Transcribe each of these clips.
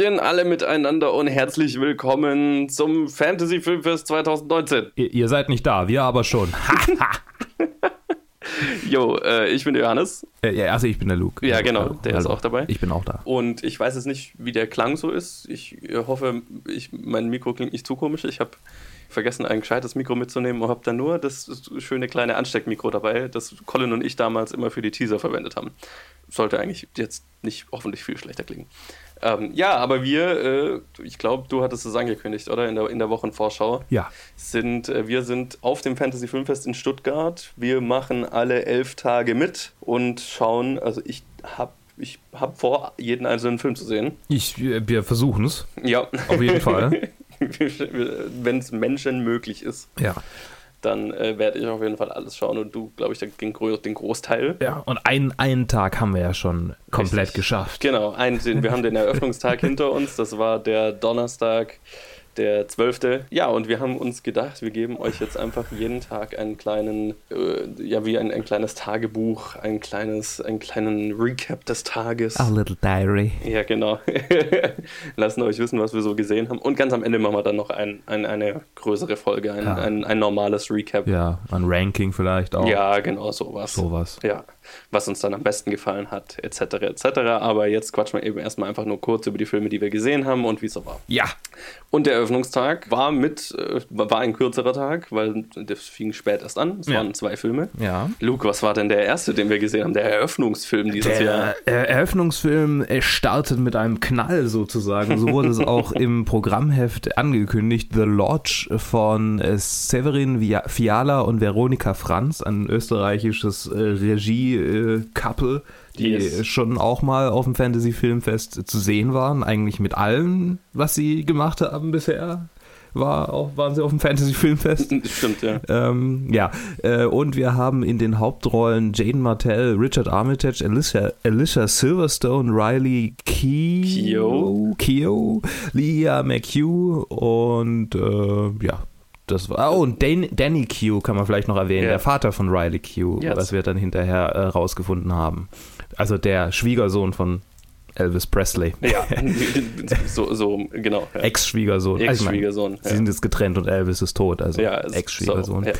Hallöchen alle miteinander und herzlich willkommen zum Fantasy Filmfest 2019. Ihr, ihr seid nicht da, wir aber schon. Jo, äh, ich bin der Johannes. Äh, ja, also ich bin der Luke. Ja, genau, Hallo. der ist Hallo. auch dabei. Ich bin auch da. Und ich weiß jetzt nicht, wie der Klang so ist. Ich äh, hoffe, ich, mein Mikro klingt nicht zu komisch. Ich habe vergessen, ein gescheites Mikro mitzunehmen und habe dann nur das schöne kleine Ansteckmikro dabei, das Colin und ich damals immer für die Teaser verwendet haben. Sollte eigentlich jetzt nicht hoffentlich viel schlechter klingen. Ähm, ja, aber wir, äh, ich glaube, du hattest es angekündigt, oder? In der, in der Wochenvorschau. Ja. Sind, äh, wir sind auf dem Fantasy Filmfest in Stuttgart. Wir machen alle elf Tage mit und schauen, also ich habe ich hab vor, jeden einzelnen Film zu sehen. Ich, wir wir versuchen es. Ja. Auf jeden Fall. Wenn es Menschen möglich ist, Ja. Dann äh, werde ich auf jeden Fall alles schauen und du, glaube ich, den, den Großteil. Ja. Und einen, einen Tag haben wir ja schon komplett Richtig. geschafft. Genau, ein, den, wir haben den Eröffnungstag hinter uns. Das war der Donnerstag, der 12. Ja, und wir haben uns gedacht, wir geben euch jetzt einfach jeden Tag einen kleinen, äh, ja, wie ein, ein kleines Tagebuch, ein kleines, einen kleinen Recap des Tages. A little diary. Ja, genau. Lassen euch wissen, was wir so gesehen haben. Und ganz am Ende machen wir dann noch ein, ein, eine größere Folge, ein, Ja. ein, ein normales Recap. Ja, ein Ranking vielleicht auch. Ja, genau, sowas. Sowas. Ja, was uns dann am besten gefallen hat, etc., etc. Aber jetzt quatschen wir eben erstmal einfach nur kurz über die Filme, die wir gesehen haben und wie es so war. Ja. Und der Eröffnungstag war mit, äh, war ein kürzerer Tag, weil das fing spät erst an. Es Ja. waren zwei Filme. Ja. Luke, was war denn der erste, den wir gesehen haben? Der Eröffnungsfilm dieses Jahr. Der äh, Eröffnungsfilm äh, startet mit einem Knall sozusagen. So wurde es auch im Programmheft angekündigt. The Lodge von äh, Severin Fiala und Veronika Franz, ein österreichisches äh, Regie-Couple, die Yes. schon auch mal auf dem Fantasy-Filmfest zu sehen waren. Eigentlich mit allem, was sie gemacht haben bisher. War auch, waren sie auf dem Fantasy-Filmfest. Stimmt, ja. Ähm, ja, äh, und wir haben in den Hauptrollen Jaden Martell, Richard Armitage, Alicia, Alicia Silverstone, Riley Keough. Keough, Leah McHugh und äh, ja, das war. Oh, und Dan, Danny Q kann man vielleicht noch erwähnen, Ja. der Vater von Riley Q, Yes. was wir dann hinterher äh, rausgefunden haben. Also der Schwiegersohn von Elvis Presley. Ja, so, so genau. Ja. Ex-Schwiegersohn. Also ich meine, Ex-Schwiegersohn. Sie sind jetzt getrennt und Elvis ist tot, also Ja, Ex-Schwiegersohn. so, ja.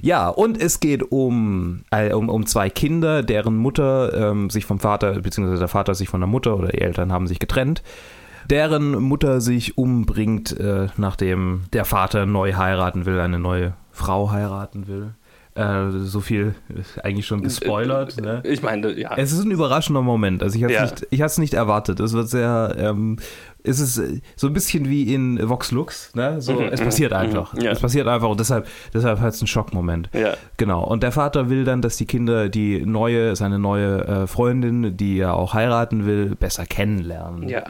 ja. und es geht um, äh, um, um zwei Kinder, deren Mutter ähm, sich vom Vater, beziehungsweise der Vater sich von der Mutter oder die Eltern haben sich getrennt. Deren Mutter sich umbringt, äh, nachdem der Vater neu heiraten will, eine neue Frau heiraten will. Äh, so viel ist eigentlich schon gespoilert. Ne? Ich meine, ja. Es ist ein überraschender Moment. Also ich hatte Ja. es nicht, ich hatte es nicht erwartet. Es wird sehr, ähm, es ist äh, so ein bisschen wie in Vox Lux. Ne? So, Mhm, es passiert mhm, einfach. mhm, ja. Es passiert einfach und deshalb, deshalb hat es einen Schockmoment. ja. Genau. Und der Vater will dann, dass die Kinder die neue, seine neue äh, Freundin, die er auch heiraten will, besser kennenlernen. ja.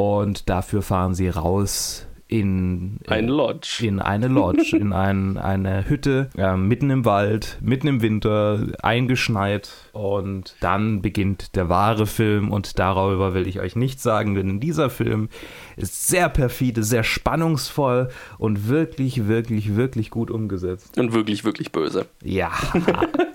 Und dafür fahren sie raus in Ein Lodge. in eine Lodge, in ein, eine Hütte, äh, mitten im Wald, mitten im Winter, eingeschneit. Und dann beginnt der wahre Film und darüber will ich euch nichts sagen, denn dieser Film ist sehr perfide, sehr spannungsvoll und wirklich, wirklich, wirklich gut umgesetzt. Und wirklich, wirklich böse. Ja,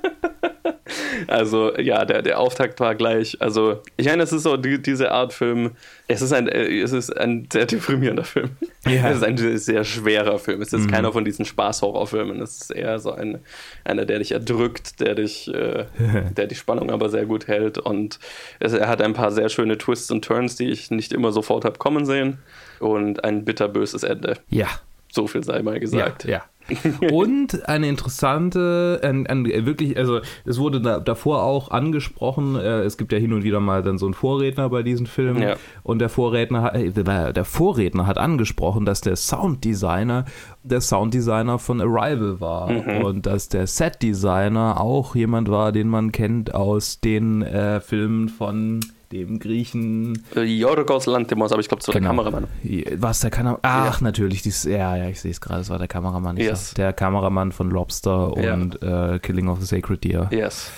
Also ja, der, der Auftakt war gleich. Also ich meine, es ist so die, diese Art Film. Es ist ein, äh, es ist ein sehr deprimierender Film. Ja. Es ist ein sehr schwerer Film. Es ist jetzt keiner von diesen Spaß-Horrorfilmen. Es ist eher so ein, einer, der dich erdrückt, der dich, äh, der die Spannung aber sehr gut hält. Und es, er hat ein paar sehr schöne Twists und Turns, die ich nicht immer sofort habe kommen sehen. Und ein bitterböses Ende. ja, So viel sei mal gesagt. Ja, ja. Und eine interessante, ein, ein, wirklich, also es wurde da, davor auch angesprochen, äh, es gibt ja hin und wieder mal dann so einen Vorredner bei diesen Filmen. Ja. und der Vorredner, hat- äh, der Vorredner hat angesprochen, dass der Sounddesigner der Sounddesigner von Arrival war. Und dass der Setdesigner auch jemand war, den man kennt aus den äh, Filmen von dem Griechen Äh, Yorgos Lanthimos, aber ich glaube, es war der Kameramann. was der Kameramann? Ach, natürlich. Dies, ja, ja, ich sehe es gerade. Es war der Kameramann. Yes. sag, Der Kameramann von Lobster Ja. und äh, Killing of the Sacred Deer. Yes.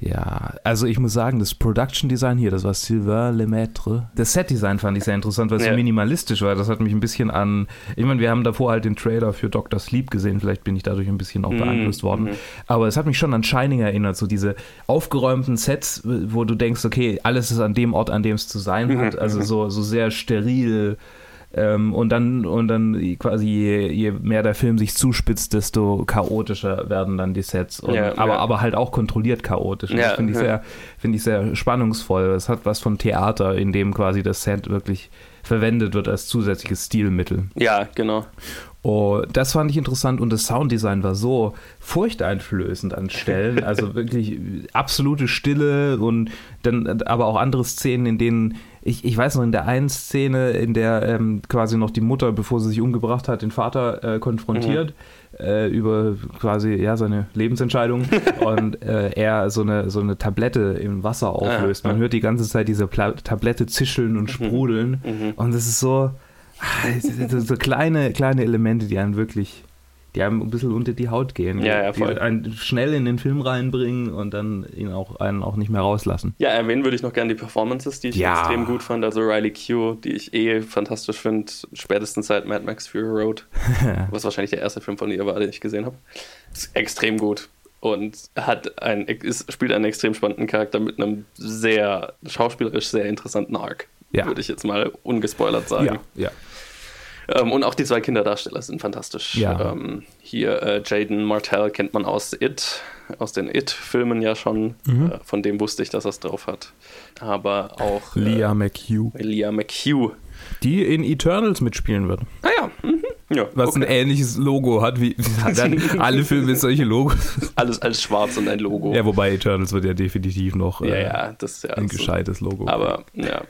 Ja, also ich muss sagen, das Production Design hier, das war Sylvain Lemaitre. Das Set Design fand ich sehr interessant, weil es Ja. so minimalistisch war. Das hat mich ein bisschen an, ich meine, wir haben davor halt den Trailer für Dr. Sleep gesehen, vielleicht bin ich dadurch ein bisschen auch Mhm, beeinflusst worden. mhm. Aber es hat mich schon an Shining erinnert, so diese aufgeräumten Sets, wo du denkst, okay, alles ist an dem Ort, an dem es zu sein hat. Mhm, Also so, so sehr steril. Ähm, und dann, und dann quasi, je, je mehr der Film sich zuspitzt, desto chaotischer werden dann die Sets. Und, Ja, aber, ja. aber halt auch kontrolliert chaotisch. Ja, das finde ich, sehr, finde ich sehr spannungsvoll. Es hat was von Theater, in dem quasi das Set wirklich verwendet wird als zusätzliches Stilmittel. Ja, genau. Oh, das fand ich interessant und das Sounddesign war so furchteinflößend an Stellen. Also wirklich absolute Stille und dann aber auch andere Szenen, in denen ich, ich weiß noch, in der einen Szene, in der ähm, quasi noch die Mutter, bevor sie sich umgebracht hat, den Vater äh, konfrontiert äh, über quasi ja seine Lebensentscheidung und äh, er so eine, so eine Tablette im Wasser auflöst. Man hört die ganze Zeit diese Pla Tablette zischeln und sprudeln Mhm. und es ist so, ah, so, so kleine, kleine Elemente, die einen wirklich, die einem ein bisschen unter die Haut gehen. Ja, ja, die voll. einen schnell in den Film reinbringen und dann ihn auch, einen auch nicht mehr rauslassen. Ja, erwähnen würde ich noch gerne die Performances, die ich Ja. extrem gut fand. Also Riley Q, die ich eh fantastisch finde, spätestens seit Mad Max Fury Road, was wahrscheinlich der erste Film von ihr war, den ich gesehen habe. Ist extrem gut und hat ein, ist, spielt einen extrem spannenden Charakter mit einem sehr schauspielerisch sehr interessanten Arc. Ja. Würde ich jetzt mal ungespoilert sagen. Ja, ja. Ähm, und auch die zwei Kinderdarsteller sind fantastisch. Ja. Ähm, hier äh, Jaden Martell kennt man aus It, aus den It-Filmen ja schon. Mhm. Äh, von dem wusste ich, dass er es drauf hat. Aber auch äh, Leah McHugh, Leah McHugh. die in Eternals mitspielen wird. Ah ja, mhm. Ja Was ein okay. ähnliches Logo hat, wie alle Filme mit solche Logos. alles als schwarz und ein Logo. Ja, wobei Eternals wird ja definitiv noch ja, äh, ja, das ist ja ein gescheites Logo. Aber ja,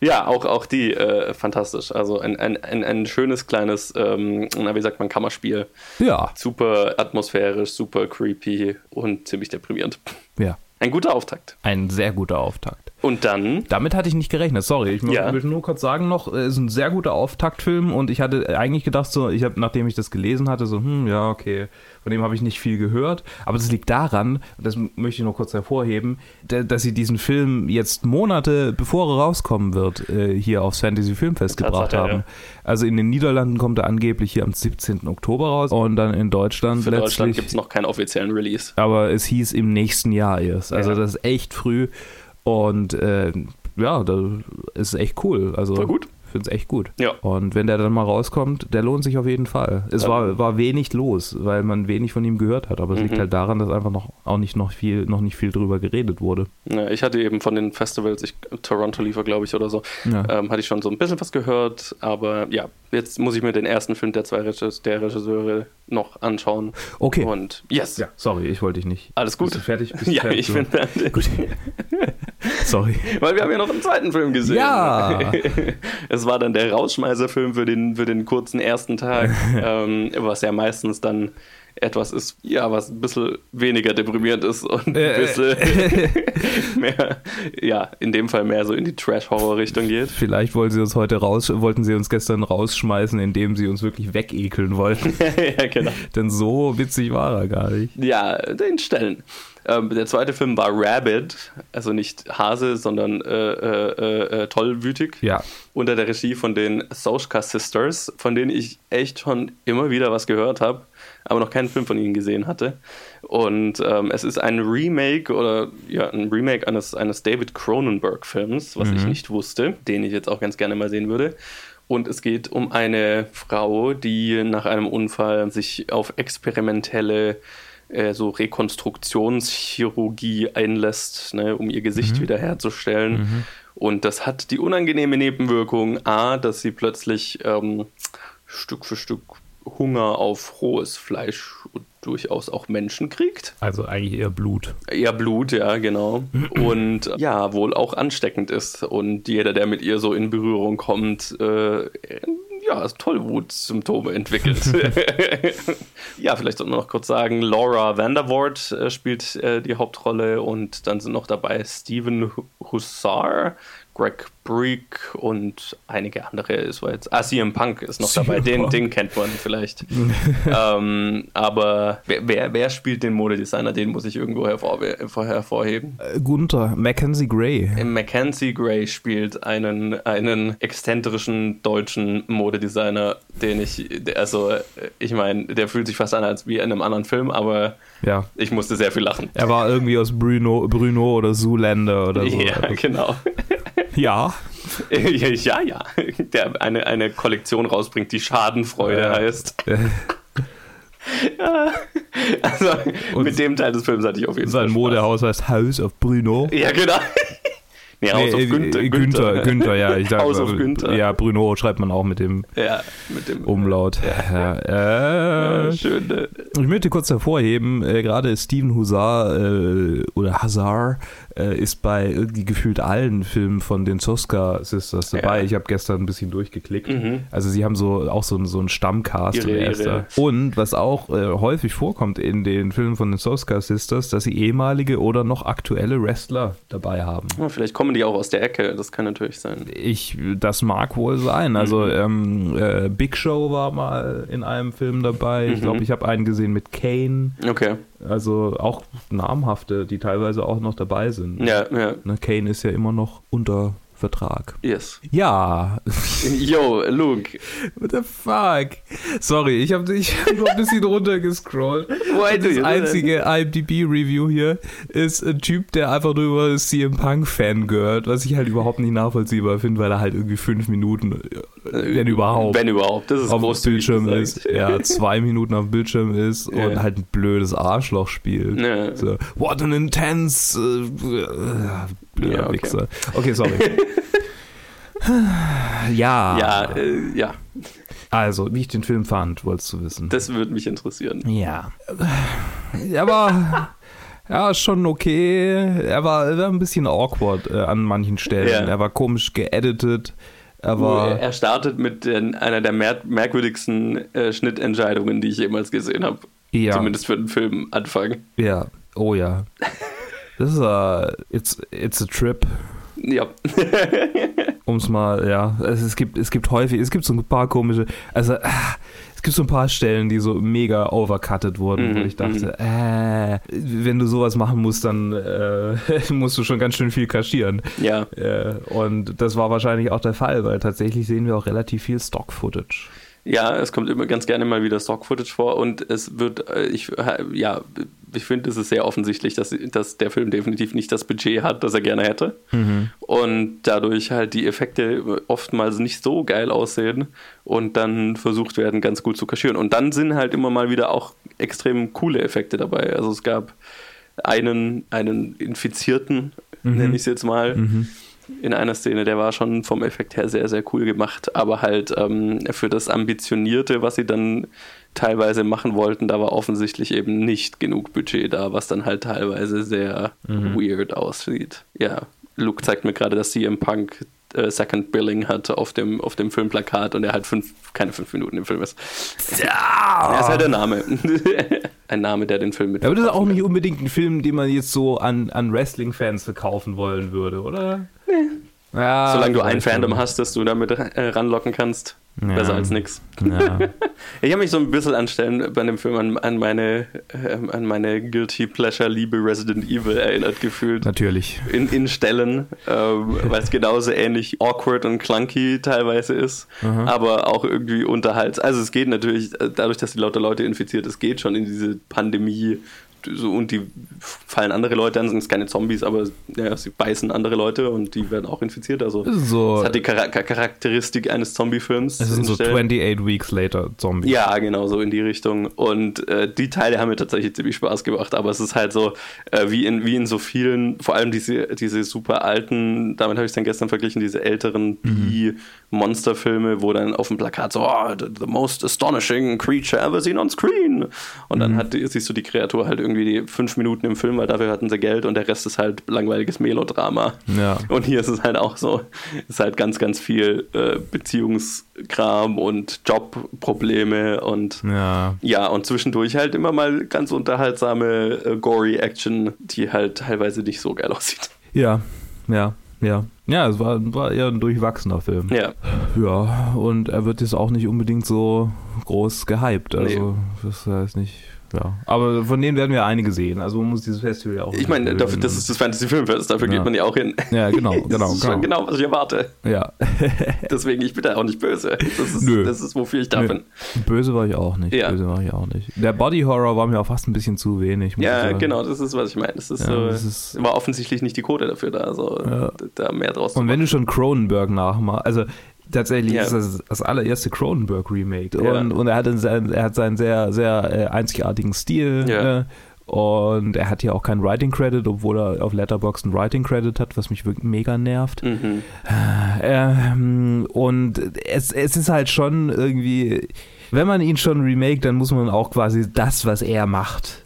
ja auch, auch die äh, fantastisch. Also ein, ein, ein, ein schönes kleines, ähm, na, wie sagt man, Kammerspiel. ja, Super atmosphärisch, super creepy und ziemlich deprimierend. ja, Ein guter Auftakt. ein sehr guter Auftakt. Und dann, Damit hatte ich nicht gerechnet, sorry. Ich Ja. will nur kurz sagen noch, es ist ein sehr guter Auftaktfilm und ich hatte eigentlich gedacht, so, ich habe, nachdem ich das gelesen hatte, so, hm, ja, okay, von dem habe ich nicht viel gehört. Aber das liegt daran, und das möchte ich noch kurz hervorheben, da- dass sie diesen Film jetzt Monate bevor er rauskommen wird, äh, hier aufs Fantasy Filmfest gebracht haben. ja. Also in den Niederlanden kommt er angeblich hier am 17. Oktober raus und dann in Deutschland für Deutschland gibt es noch keinen offiziellen Release. aber es hieß im nächsten Jahr erst. Also Ja. das ist echt früh und äh, ja, das ist echt cool. Also Voll gut. Ich finde es echt gut. Ja. Und wenn der dann mal rauskommt, der lohnt sich auf jeden Fall. Es Ja. war, war wenig los, weil man wenig von ihm gehört hat. Aber es liegt Mhm. halt daran, dass einfach noch auch nicht noch viel, noch nicht viel drüber geredet wurde. Ja, ich hatte eben von den Festivals, ich, Toronto liefer, glaube ich, oder so, Ja. ähm, hatte ich schon so ein bisschen was gehört. Aber ja, jetzt muss ich mir den ersten Film der zwei Regis der Regisseure noch anschauen. Okay. Und yes, ja, sorry, ich wollte dich nicht. alles gut. Bist du fertig? Bist ja, fertig? ich bin fertig. Gut. Sorry. Weil wir haben ja noch einen zweiten Film gesehen. Ja. es war dann der Rausschmeißerfilm für den, für den kurzen ersten Tag, ähm, was ja meistens dann etwas ist, ja, was ein bisschen weniger deprimierend ist und ein Äh, bisschen mehr, ja, in dem Fall mehr so in die Trash-Horror-Richtung geht. Vielleicht wollten sie uns heute raus, wollten sie uns gestern rausschmeißen, indem sie uns wirklich wegekeln wollten. ja, genau. Denn so witzig war er gar nicht. Ja, den Stellen. Ähm, der zweite Film war Rabbit, also nicht Hase, sondern äh, äh, äh, äh, tollwütig. Ja. Unter der Regie von den Sochka Sisters, von denen ich echt schon immer wieder was gehört habe, aber noch keinen Film von ihnen gesehen hatte. Und ähm, es ist ein Remake oder ja, ein Remake eines, eines David Cronenberg-Films, was ich nicht wusste, den ich jetzt auch ganz gerne mal sehen würde. Und es geht um eine Frau, die nach einem Unfall sich auf experimentelle äh, so Rekonstruktionschirurgie einlässt, ne, um ihr Gesicht wiederherzustellen. Und das hat die unangenehme Nebenwirkung, a, dass sie plötzlich ähm, Stück für Stück Hunger auf rohes Fleisch und durchaus auch Menschen kriegt. Also eigentlich eher Blut. Ja, Blut, ja, genau. Und ja, wohl auch ansteckend ist. Und jeder, der mit ihr so in Berührung kommt, äh, ja, Tollwut-Symptome entwickelt. ja, vielleicht sollte man noch kurz sagen, Laura Vandervoort äh, spielt äh, die Hauptrolle und dann sind noch dabei Steven Hussar, Greg Break und einige andere. Es war jetzt, ah, CM Punk ist noch dabei, den, den kennt man vielleicht. ähm, aber wer, wer, wer, spielt den Modedesigner? Den muss ich irgendwo hervor, hervorheben. Äh, Gunther, Mackenzie Gray. Mackenzie Gray spielt einen, einen exzentrischen deutschen Modedesigner, den ich, also ich meine, der fühlt sich fast an als wie in einem anderen Film, aber ja. ich musste sehr viel lachen. Er war irgendwie aus Bruno, Bruno oder Zoolander oder so. Ja, genau. Ja. ja, ja. Der eine, eine Kollektion rausbringt, die Schadenfreude ja. heißt. ja. Also Und mit dem Teil des Films hatte ich auf jeden Fall. Sein Modehaus heißt House of Bruno. Ja, genau. Nee, House nee, of Günther. Günther, Günther, ja. Ich sag, House of Günther. Ja, Bruno schreibt man auch mit dem, ja, mit dem Umlaut. Ja. Äh, ja, schön. Ne? Ich möchte kurz hervorheben, äh, gerade Steven Husar äh, oder Hazar äh, ist bei irgendwie gefühlt allen Filmen von den Soska Sisters dabei. Ich habe gestern ein bisschen durchgeklickt. Mhm. Also sie haben so auch so, so einen Stammcast. Ihre, ihre. Und was auch äh, häufig vorkommt in den Filmen von den Soska Sisters, dass sie ehemalige oder noch aktuelle Wrestler dabei haben. Ja, vielleicht kommen die auch aus der Ecke, das kann natürlich sein. Ich, das mag wohl sein. Also mhm. ähm, äh, Big Show war mal in einem Film dabei. Mhm. Ich glaube, ich habe einen gesehen mit Kane. Okay. Also auch namhafte, die teilweise auch noch dabei sind. Ja, ja. Ne, Kane ist ja immer noch unter Vertrag. Yes. Ja. Yo, Luke. What the fuck? Sorry, ich habe ich hab nur ein bisschen runtergescrollt. das einzige IMDb-Review hier ist ein Typ, der einfach nur über CM Punk Fan gehört, was ich halt überhaupt nicht nachvollziehbar finde, weil er halt irgendwie fünf Minuten, äh, wenn überhaupt, wenn überhaupt, das ist auf dem Bildschirm ist, ja, zwei Minuten auf dem Bildschirm ist und yeah. halt ein blödes Arschloch spielt. Yeah. So, what an intense, uh, blöder ja, okay. Wichser. Okay, sorry. ja. Ja, äh, ja. Also, wie ich den Film fand, wolltest du wissen. Das würde mich interessieren. Ja. Aber. Ja, schon okay. Er war, er war ein bisschen awkward äh, an manchen Stellen. Ja. Er war komisch geeditet. Aber er startet mit den, einer der mer merkwürdigsten äh, Schnittentscheidungen, die ich jemals gesehen habe. Ja. Zumindest für den Film Anfang. Ja, oh ja. Das ist a, it's, it's a trip. Ja. um es mal, ja. Also es gibt, es gibt häufig, es gibt so ein paar komische, also ah, es gibt so ein paar Stellen, die so mega overcutted wurden, mhm, wo ich dachte, mhm. äh, wenn du sowas machen musst, dann äh, musst du schon ganz schön viel kaschieren. Ja. Äh, und das war wahrscheinlich auch der Fall, weil tatsächlich sehen wir auch relativ viel Stock-Footage. Ja, es kommt immer ganz gerne mal wieder Stock-Footage vor und es wird, äh, ich, ja, ich finde, es ist sehr offensichtlich, dass, dass der Film definitiv nicht das Budget hat, das er gerne hätte. Mhm. Und dadurch halt die Effekte oftmals nicht so geil aussehen und dann versucht werden, ganz gut zu kaschieren. Und dann sind halt immer mal wieder auch extrem coole Effekte dabei. Also es gab einen, einen Infizierten, mhm. nenne ich es jetzt mal. Mhm in einer Szene, der war schon vom Effekt her sehr, sehr cool gemacht, aber halt ähm, für das Ambitionierte, was sie dann teilweise machen wollten, da war offensichtlich eben nicht genug Budget da, was dann halt teilweise sehr mhm. weird aussieht. Ja, Luke zeigt mir gerade, dass CM Punk äh, Second Billing hat auf dem, auf dem Filmplakat und er halt fünf, keine fünf Minuten im Film ist. Ja! Er ist halt der Name. ein Name, der den Film mit. Aber das ist auch nicht unbedingt ein Film, den man jetzt so an, an Wrestling-Fans verkaufen wollen würde, oder? Nee. Ja, Solange du ein Fandom hast, das du damit äh, ranlocken kannst. Ja. Besser als nix. Ja. ich habe mich so ein bisschen anstellen bei dem Film an, an meine, äh, an meine Guilty Pleasure Liebe Resident Evil erinnert gefühlt. Natürlich. In, in Stellen, ähm, weil es genauso ähnlich awkward und clunky teilweise ist, mhm. aber auch irgendwie unterhalts. Also es geht natürlich, äh, dadurch, dass die lauter Leute infiziert, es geht schon in diese Pandemie so, und die fallen andere Leute an, sind keine Zombies, aber ja, sie beißen andere Leute und die werden auch infiziert. Also so, das hat die Char Charakteristik eines Zombie-Films. Es sind so 28 Weeks Later Zombies. Ja, genau, so in die Richtung. Und äh, die Teile haben mir tatsächlich ziemlich Spaß gemacht, aber es ist halt so, äh, wie, in, wie in so vielen, vor allem diese, diese super alten, damit habe ich es dann gestern verglichen, diese älteren mhm. Monsterfilme, wo dann auf dem Plakat so, oh, the, the, most astonishing creature ever seen on screen. Und dann mhm. hat, siehst du die Kreatur halt irgendwie die fünf Minuten im Film, weil dafür hatten sie Geld und der Rest ist halt langweiliges Melodrama. Ja. Und hier ist es halt auch so, es ist halt ganz, ganz viel äh, Beziehungskram und Jobprobleme und ja. ja, und zwischendurch halt immer mal ganz unterhaltsame äh, gory Action, die halt teilweise nicht so geil aussieht. Ja, ja. Ja, ja, es war, war eher ein durchwachsener Film. Ja. Ja, und er wird jetzt auch nicht unbedingt so groß gehypt. Also, das heißt nicht. Ja, aber von denen werden wir einige sehen. Also man muss dieses Festival ja auch. Ich meine, dafür, das ist das Fantasy Filmfest, dafür Ja. geht man ja auch hin. Ja, genau, genau, das ist schon genau. genau, was ich erwarte. Ja, Deswegen, ich bin da auch nicht böse. Das ist, Nö. das ist wofür ich da Nö. bin. böse war ich auch nicht. Ja. Böse war ich auch nicht. Der Body Horror war mir auch fast ein bisschen zu wenig. Ja, genau, das ist, was ich meine. Das ist Ja, so, das ist- war offensichtlich nicht die Quote dafür da, also Ja. da mehr draus Und wenn du schon Cronenberg nachmachst, also tatsächlich Ja. ist das das allererste Cronenberg-Remake. Ja. Und, und er, hat einen, sehr- er hat seinen sehr, sehr äh, einzigartigen Stil. Ja. Äh, und er hat hier auch keinen Writing Credit, obwohl er auf Letterboxd einen Writing Credit hat, was mich wirklich mega nervt. Mhm. Ähm, und es, es ist halt schon irgendwie, wenn man ihn schon remake, dann muss man auch quasi das, was er macht,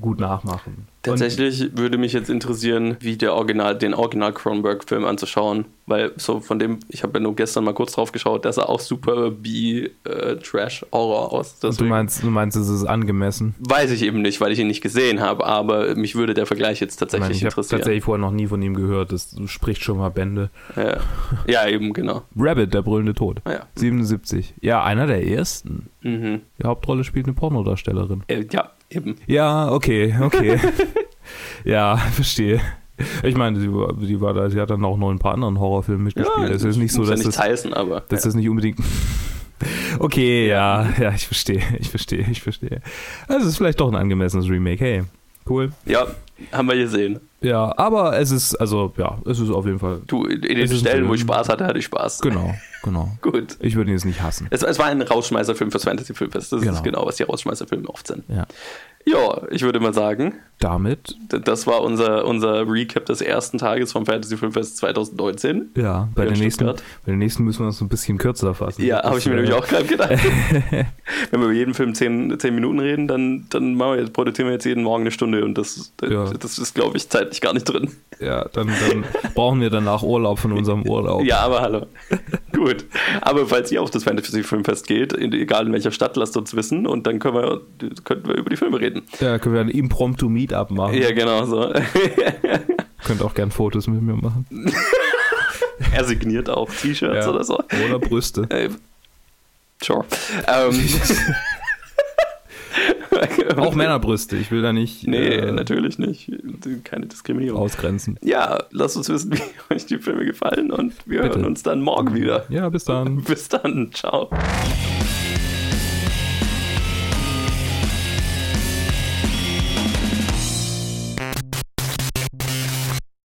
gut nachmachen. Tatsächlich würde mich jetzt interessieren, wie der Original, den Original Cronenberg-Film anzuschauen, weil so von dem, ich habe ja nur gestern mal kurz drauf geschaut, der sah auch super B-Trash-Horror aus. Und, und du Deswegen meinst, du meinst, es ist angemessen? weiß ich eben nicht, weil ich ihn nicht gesehen habe, aber mich würde der Vergleich jetzt Ich, meine, tatsächlich ich habe interessieren. tatsächlich vorher noch nie von ihm gehört. Das spricht schon mal Bände. Ja. ja, eben, genau. Rabbit, der brüllende Tod. Ja. 77. Ja, einer der ersten. Mhm. Die Hauptrolle spielt eine Pornodarstellerin. Äh, ja, eben. Ja, okay, okay. ja, verstehe. Ich meine, sie, war- sie war da, sie hat dann auch noch in ein paar anderen Horrorfilmen mitgespielt. es ist nicht so, dass ja nichts das, heißen, aber dass das nicht unbedingt. Okay, ja, ja, ich verstehe, ich verstehe, ich verstehe. Also es ist vielleicht doch ein angemessenes Remake. Hey, cool. ja, haben wir gesehen. Ja, aber es ist, also ja, es ist auf jeden Fall. Du, in den Stellen, wo ich. Spaß hatte, hatte ich Spaß. Genau, genau. Gut. Ich würde ihn jetzt nicht hassen. Es, es war ein Rausschmeißerfilm fürs Fantasy-Filmfest. Das Genau. ist genau, was die Rausschmeißerfilme oft sind. Ja. Ja, ich würde mal sagen, Damit, das war unser, unser Recap des ersten Tages vom Fantasy Filmfest 2019. ja, bei den, nächsten, bei den nächsten müssen wir uns ein bisschen kürzer fassen. Ja, habe ich mir äh, nämlich auch gerade gedacht. Wenn wir über jeden Film 10, 10 Minuten reden, dann, dann machen wir jetzt, produzieren wir jetzt jeden Morgen eine Stunde und das, das, Ja. das ist, glaube ich, zeitlich gar nicht drin. Ja, dann, dann brauchen wir danach Urlaub von unserem Urlaub. Ja, aber hallo. Gut. Aber falls ihr auf das Fantasy Filmfest geht, in, egal in welcher Stadt, lasst uns wissen und dann können wir, könnten wir über die Filme reden. Ja, können wir ein impromptu Meetup machen. Ja, genau so. Könnt auch gern Fotos mit mir machen. er signiert auch T-Shirts Ja. oder so. Oder Brüste. Sure. Ähm, Auch Männerbrüste. Ich will da nicht Nee, äh, natürlich nicht. Keine Diskriminierung. ausgrenzen. Ja, lasst uns wissen, wie euch die Filme gefallen und wir Bitte. hören uns dann morgen wieder. Ja, bis dann. Bis dann. Ciao.